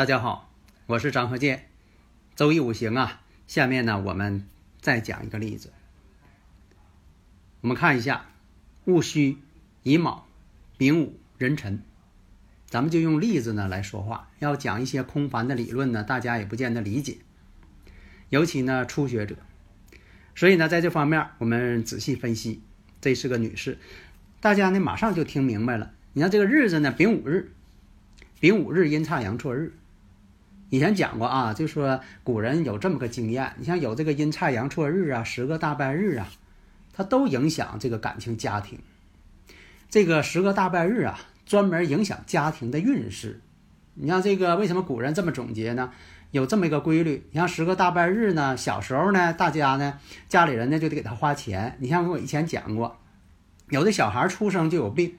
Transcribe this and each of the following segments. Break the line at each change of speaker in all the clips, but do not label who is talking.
大家好，我是张和建。周易五行啊，下面呢我们再讲一个例子。我们看一下戊戌、乙卯、丙午、壬辰，咱们就用例子呢来说话。要讲一些空泛的理论呢，大家也不见得理解，尤其呢初学者。所以呢，在这方面我们仔细分析。这是个女士，大家呢马上就听明白了。你看这个日子呢，丙午日，丙午日阴差阳错日。以前讲过啊，就说古人有这么个经验，你像有这个阴差阳错日啊，十个大败日啊，它都影响这个感情家庭。这个十个大败日啊，专门影响家庭的运势。你像这个为什么古人这么总结呢？有这么一个规律，你像十个大败日呢，小时候呢，大家呢，家里人呢就得给他花钱。你像我以前讲过，有的小孩出生就有病，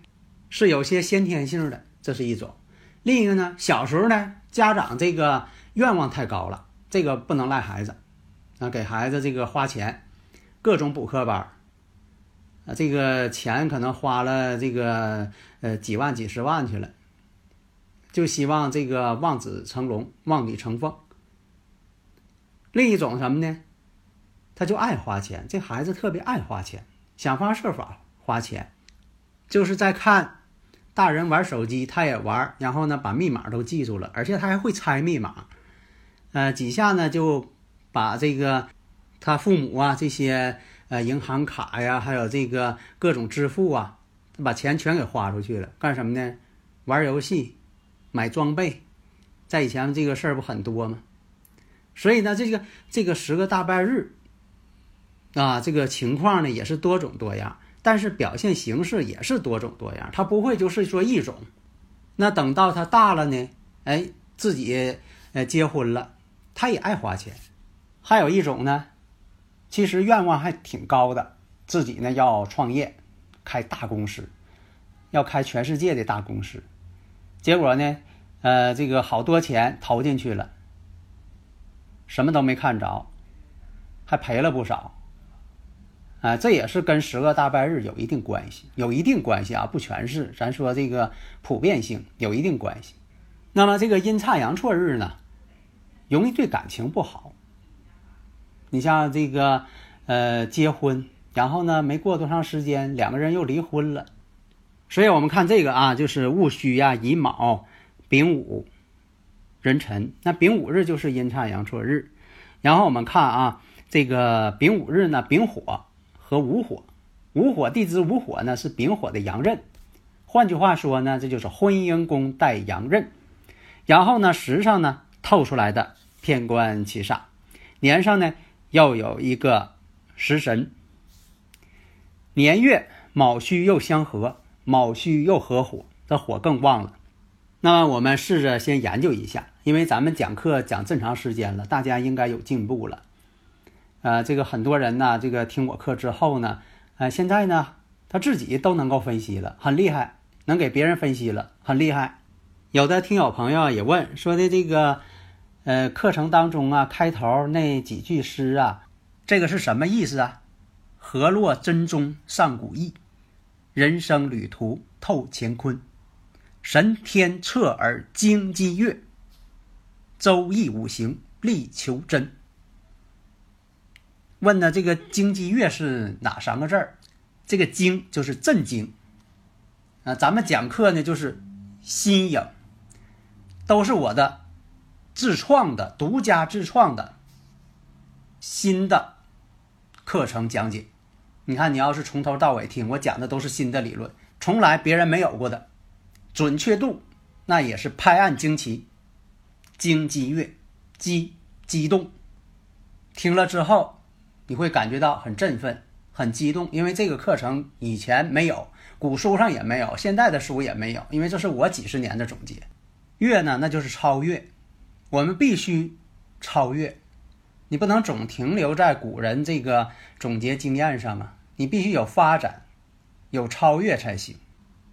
是有些先天性的，这是一种。另一个呢，小时候呢，家长这个愿望太高了，这个不能赖孩子，啊，给孩子这个花钱，各种补课班，啊，这个钱可能花了这个呃几万几十万去了，就希望这个望子成龙，望女成凤。另一种什么呢？他就爱花钱，这孩子特别爱花钱，想方设法花钱，就是在看。大人玩手机，他也玩，然后呢，把密码都记住了，而且他还会猜密码。呃，几下呢，就把这个他父母啊这些呃银行卡呀，还有这个各种支付啊，把钱全给花出去了。干什么呢？玩游戏、买装备。在以前这个事儿不很多吗？所以呢，这个这个十个大半日啊，这个情况呢也是多种多样。但是表现形式也是多种多样，他不会就是说一种。那等到他大了呢？哎，自己呃结婚了，他也爱花钱。还有一种呢，其实愿望还挺高的，自己呢要创业，开大公司，要开全世界的大公司。结果呢，呃，这个好多钱投进去了，什么都没看着，还赔了不少。啊，这也是跟十个大拜日有一定关系，有一定关系啊，不全是。咱说这个普遍性有一定关系。那么这个阴差阳错日呢，容易对感情不好。你像这个呃结婚，然后呢没过多长时间，两个人又离婚了。所以我们看这个啊，就是戊戌呀、乙卯、丙午、壬辰。那丙午日就是阴差阳错日。然后我们看啊，这个丙午日呢，丙火。和午火，午火地支午火呢是丙火的阳刃，换句话说呢，这就是婚姻宫带阳刃。然后呢，时上呢透出来的偏官七煞，年上呢又有一个食神，年月卯戌又相合，卯戌又合火，这火更旺了。那么我们试着先研究一下，因为咱们讲课讲这么长时间了，大家应该有进步了。呃，这个很多人呢，这个听我课之后呢，呃，现在呢，他自己都能够分析了，很厉害，能给别人分析了，很厉害。有的听友朋友也问说的这个，呃，课程当中啊，开头那几句诗啊，这个是什么意思啊？河洛真宗上古意，人生旅途透乾坤，神天测而精积月，周易五行力求真。问呢，这个惊积月是哪三个字儿？这个惊就是震惊啊！咱们讲课呢，就是新颖，都是我的自创的、独家自创的新的课程讲解。你看，你要是从头到尾听，我讲的都是新的理论，从来别人没有过的，准确度那也是拍案惊奇。惊积月，激激动。听了之后，你会感觉到很振奋、很激动，因为这个课程以前没有，古书上也没有，现在的书也没有，因为这是我几十年的总结。越呢，那就是超越，我们必须超越，你不能总停留在古人这个总结经验上啊，你必须有发展，有超越才行。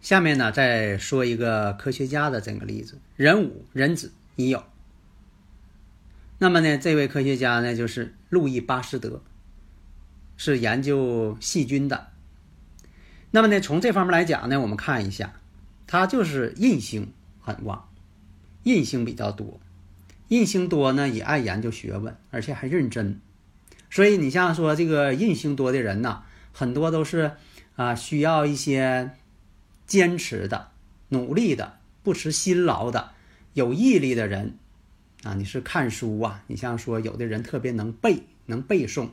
下面呢，再说一个科学家的这个例子：人五、人子已有。那么呢，这位科学家呢，就是路易巴斯德，是研究细菌的。那么呢，从这方面来讲呢，我们看一下，他就是印星很旺，印星比较多，印星多呢也爱研究学问，而且还认真。所以你像说这个印星多的人呐，很多都是啊需要一些坚持的、努力的、不辞辛劳的、有毅力的人。啊，你是看书啊？你像说有的人特别能背，能背诵，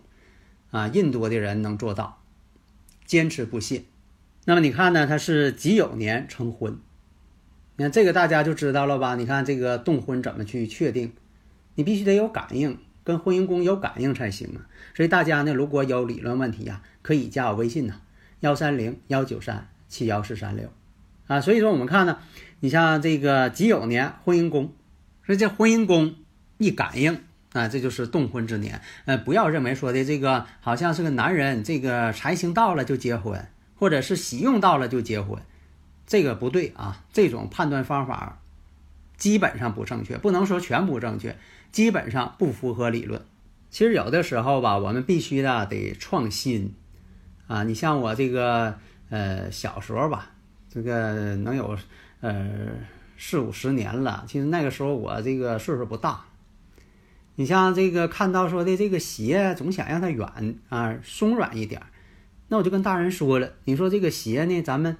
啊，印度的人能做到，坚持不懈。那么你看呢？他是己酉年成婚，你看这个大家就知道了吧？你看这个动婚怎么去确定？你必须得有感应，跟婚姻宫有感应才行啊。所以大家呢，如果有理论问题呀，可以加我微信呐，幺三零幺九三七幺四三六，啊，所以说我们看呢，你像这个己酉年婚姻宫。所以这婚姻宫一感应啊，这就是动婚之年。呃，不要认为说的这个好像是个男人，这个财星到了就结婚，或者是喜用到了就结婚，这个不对啊。这种判断方法基本上不正确，不能说全不正确，基本上不符合理论。其实有的时候吧，我们必须的得创新啊。你像我这个呃小时候吧，这个能有呃。四五十年了，其实那个时候我这个岁数不大。你像这个看到说的这个鞋，总想让它软啊，松软一点。那我就跟大人说了，你说这个鞋呢，咱们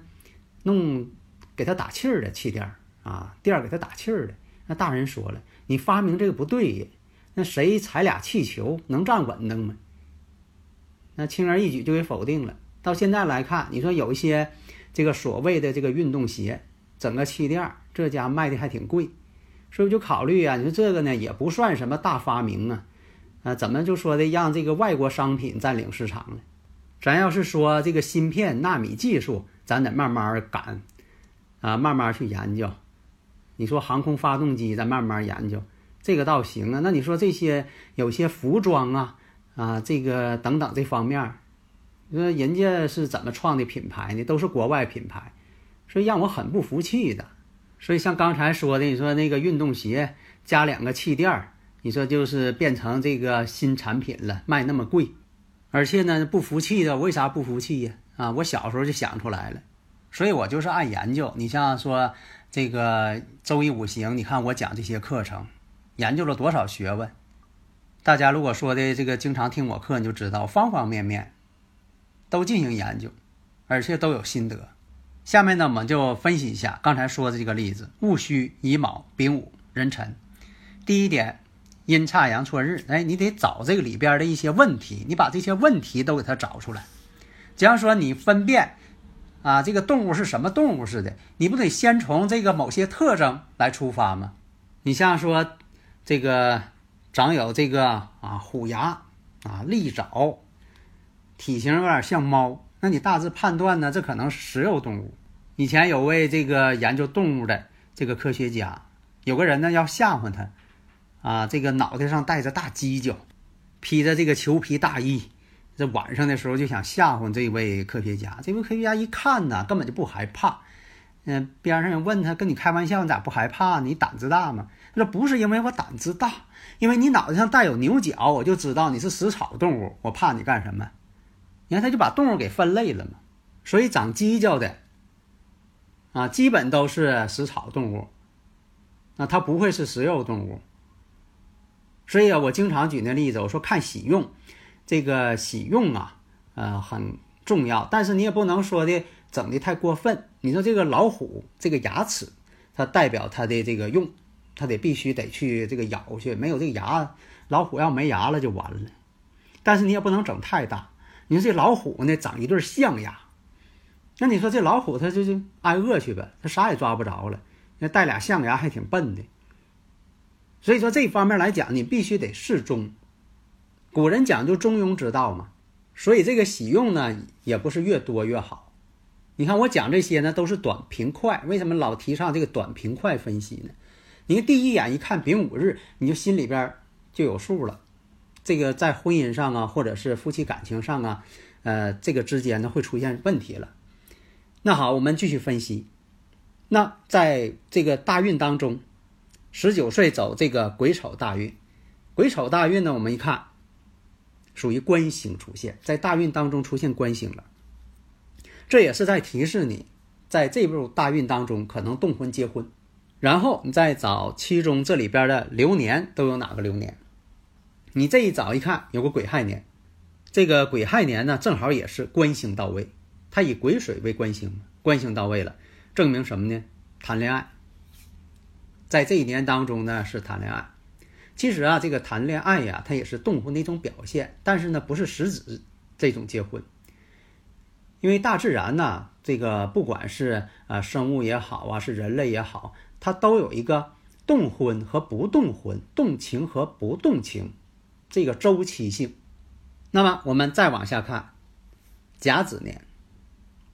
弄给它打气儿的气垫儿啊，垫儿给它打气儿的。那大人说了，你发明这个不对呀，那谁踩俩气球能站稳当吗？那轻而易举就给否定了。到现在来看，你说有一些这个所谓的这个运动鞋，整个气垫儿。这家卖的还挺贵，所以就考虑啊，你说这个呢也不算什么大发明啊，啊，怎么就说的让这个外国商品占领市场呢？咱要是说这个芯片、纳米技术，咱得慢慢赶，啊，慢慢去研究。你说航空发动机，咱慢慢研究，这个倒行啊。那你说这些有些服装啊，啊，这个等等这方面，你说人家是怎么创的品牌呢？都是国外品牌，所以让我很不服气的。所以像刚才说的，你说那个运动鞋加两个气垫儿，你说就是变成这个新产品了，卖那么贵，而且呢不服气的，为啥不服气呀？啊，我小时候就想出来了，所以我就是爱研究。你像说这个周易五行，你看我讲这些课程，研究了多少学问？大家如果说的这个经常听我课，你就知道方方面面都进行研究，而且都有心得。下面呢，我们就分析一下刚才说的这个例子：戊戌、乙卯、丙午、壬辰。第一点，阴差阳错日，哎，你得找这个里边的一些问题，你把这些问题都给它找出来。假如说你分辨啊，这个动物是什么动物似的，你不得先从这个某些特征来出发吗？你像说这个长有这个啊虎牙啊利爪，体型有点像猫。那你大致判断呢？这可能是食肉动物。以前有位这个研究动物的这个科学家，有个人呢要吓唬他，啊，这个脑袋上戴着大犄角，披着这个裘皮大衣，这晚上的时候就想吓唬这位科学家。这位科学家一看呢，根本就不害怕。嗯，边上人问他：“跟你开玩笑，你咋不害怕？你胆子大吗？”他说：“不是因为我胆子大，因为你脑袋上带有牛角，我就知道你是食草动物，我怕你干什么？”你看，他就把动物给分类了嘛，所以长犄角的啊，基本都是食草动物，那它不会是食肉动物。所以啊，我经常举那例子，我说看喜用，这个喜用啊，呃，很重要，但是你也不能说的整的太过分。你说这个老虎这个牙齿，它代表它的这个用，它得必须得去这个咬去，没有这个牙，老虎要没牙了就完了。但是你也不能整太大。你说这老虎呢，长一对象牙，那你说这老虎它就就挨饿去呗，它啥也抓不着了。那带俩象牙还挺笨的。所以说这方面来讲，你必须得适中，古人讲究中庸之道嘛，所以这个喜用呢，也不是越多越好。你看我讲这些呢，都是短平快。为什么老提倡这个短平快分析呢？你第一眼一看丙午日，你就心里边就有数了。这个在婚姻上啊，或者是夫妻感情上啊，呃，这个之间呢会出现问题了。那好，我们继续分析。那在这个大运当中，十九岁走这个癸丑大运，癸丑大运呢，我们一看，属于官星出现在大运当中出现官星了，这也是在提示你，在这部大运当中可能动婚结婚。然后你再找其中这里边的流年都有哪个流年？你这一找一看，有个癸亥年，这个癸亥年呢，正好也是官星到位，它以癸水为官星，官星到位了。证明什么呢？谈恋爱，在这一年当中呢是谈恋爱。其实啊，这个谈恋爱呀，它也是动婚的一种表现，但是呢，不是实质这种结婚。因为大自然呢，这个不管是啊生物也好啊，是人类也好，它都有一个动婚和不动婚、动情和不动情这个周期性。那么我们再往下看，甲子年。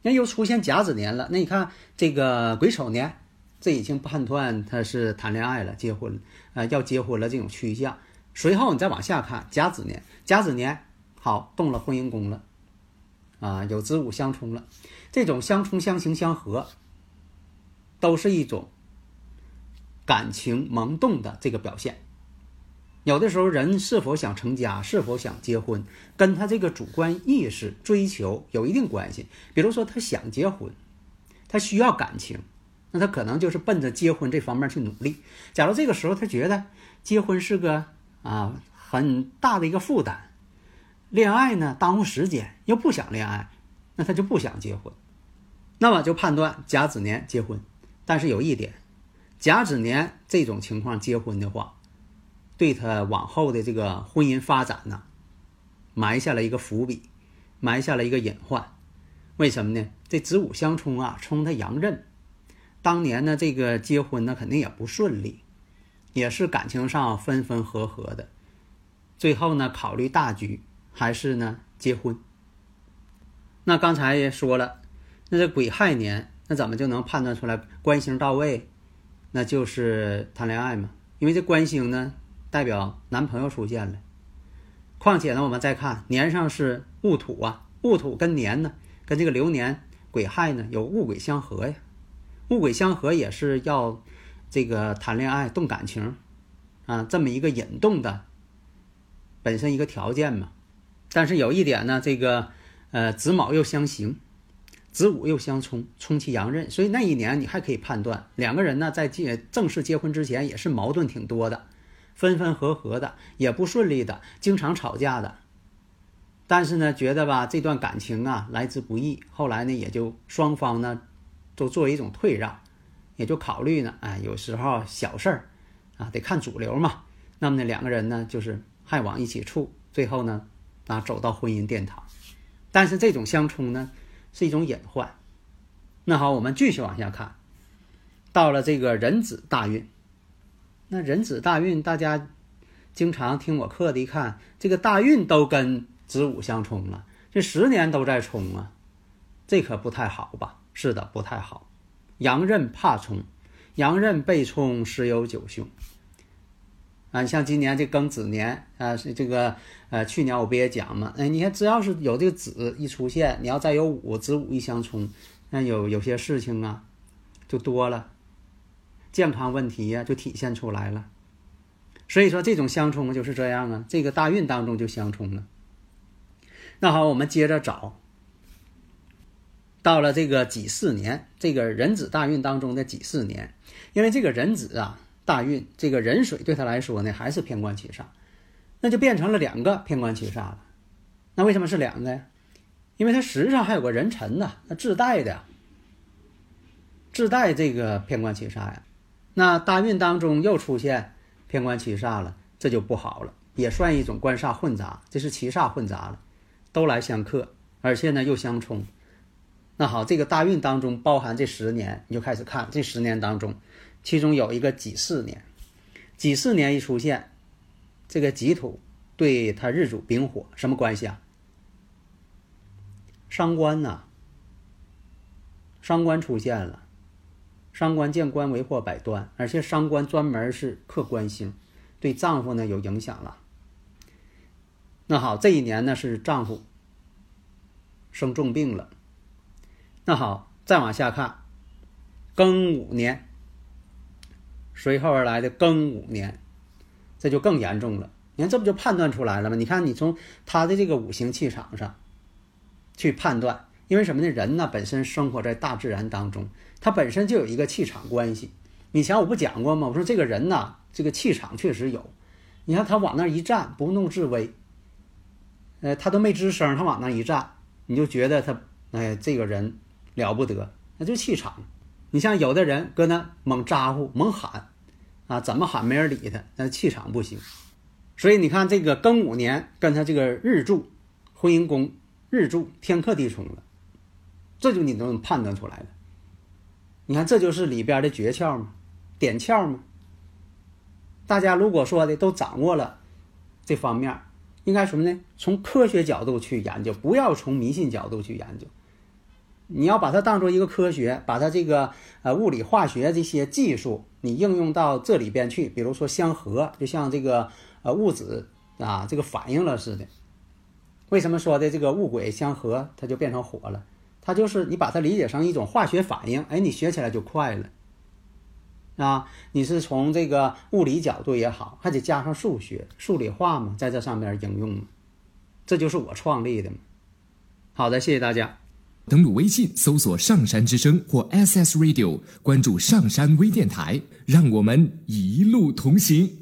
那又出现甲子年了，那你看这个癸丑年，这已经判断他是谈恋爱了，结婚，呃，要结婚了这种趋向。随后你再往下看甲子年，甲子年好动了婚姻宫了，啊，有子午相冲了，这种相冲相刑相合，都是一种感情萌动的这个表现。有的时候，人是否想成家，是否想结婚，跟他这个主观意识追求有一定关系。比如说，他想结婚，他需要感情，那他可能就是奔着结婚这方面去努力。假如这个时候他觉得结婚是个啊很大的一个负担，恋爱呢耽误时间，又不想恋爱，那他就不想结婚。那么就判断甲子年结婚。但是有一点，甲子年这种情况结婚的话。对他往后的这个婚姻发展呢，埋下了一个伏笔，埋下了一个隐患。为什么呢？这子午相冲啊，冲他阳刃。当年呢，这个结婚呢，肯定也不顺利，也是感情上分分合合的。最后呢，考虑大局，还是呢结婚。那刚才也说了，那这癸亥年，那怎么就能判断出来官星到位？那就是谈恋爱嘛，因为这官星呢。代表男朋友出现了，况且呢，我们再看年上是戊土啊，戊土跟年呢，跟这个流年癸亥呢有戊癸相合呀，戊癸相合也是要这个谈恋爱动感情啊，这么一个引动的本身一个条件嘛。但是有一点呢，这个呃子卯又相刑，子午又相冲，冲其阳刃，所以那一年你还可以判断两个人呢在结正式结婚之前也是矛盾挺多的。分分合合的，也不顺利的，经常吵架的。但是呢，觉得吧，这段感情啊来之不易。后来呢，也就双方呢，都作为一种退让，也就考虑呢，哎，有时候小事儿啊，得看主流嘛。那么呢，两个人呢，就是还往一起处，最后呢，啊，走到婚姻殿堂。但是这种相冲呢，是一种隐患。那好，我们继续往下看，到了这个壬子大运。那壬子大运，大家经常听我课的，一看这个大运都跟子午相冲了，这十年都在冲啊，这可不太好吧？是的，不太好。阳刃怕冲，阳刃被冲，十有九凶。啊，像今年这庚子年啊，是这个呃，去年我不也讲嘛？哎，你看只要是有这个子一出现，你要再有午子午一相冲，那有有些事情啊，就多了。健康问题呀，就体现出来了。所以说，这种相冲就是这样啊。这个大运当中就相冲了。那好，我们接着找。到了这个己巳年，这个壬子大运当中的己巳年，因为这个壬子啊大运，这个壬水对他来说呢还是偏官七煞，那就变成了两个偏官七煞了。那为什么是两个呀？因为它实际上还有个人辰呢，它自带的，自带这个偏官七煞呀。那大运当中又出现偏官七煞了，这就不好了，也算一种官煞混杂，这是七煞混杂了，都来相克，而且呢又相冲。那好，这个大运当中包含这十年，你就开始看这十年当中，其中有一个己巳年，己巳年一出现，这个己土对他日主丙火什么关系啊？伤官呐，伤官出现了，伤官见官为祸百端，而且伤官专门是克官星，对丈夫呢有影响了。那好，这一年呢是丈夫生重病了。那好，再往下看，庚午年，随后而来的庚午年，这就更严重了。你看，这不就判断出来了吗？你看，你从他的这个五行气场上去判断，因为什么呢？人呢本身生活在大自然当中，他本身就有一个气场关系。以前我不讲过吗？我说这个人呢，这个气场确实有。你看他往那一站，不怒自威。呃，他都没吱声，他往那一站，你就觉得他，哎，这个人了不得，那就气场。你像有的人搁那猛咋呼、猛喊，啊，怎么喊没人理他，那气场不行。所以你看这个庚午年跟他这个日柱、婚姻宫日柱天克地冲了，这就你都能判断出来了。你看这就是里边的诀窍嘛，点窍嘛。大家如果说的都掌握了这方面。应该什么呢？从科学角度去研究，不要从迷信角度去研究。你要把它当做一个科学，把它这个呃物理化学这些技术，你应用到这里边去。比如说相合，就像这个呃物质啊，这个反应了似的。为什么说的这个物轨相合，它就变成火了？它就是你把它理解成一种化学反应，哎，你学起来就快了。啊，你是从这个物理角度也好，还得加上数学、数理化嘛，在这上面应用嘛，这就是我创立的嘛。好的，谢谢大家。
登录微信搜索“上山之声”或 “SS Radio”，关注上山微电台，让我们一路同行。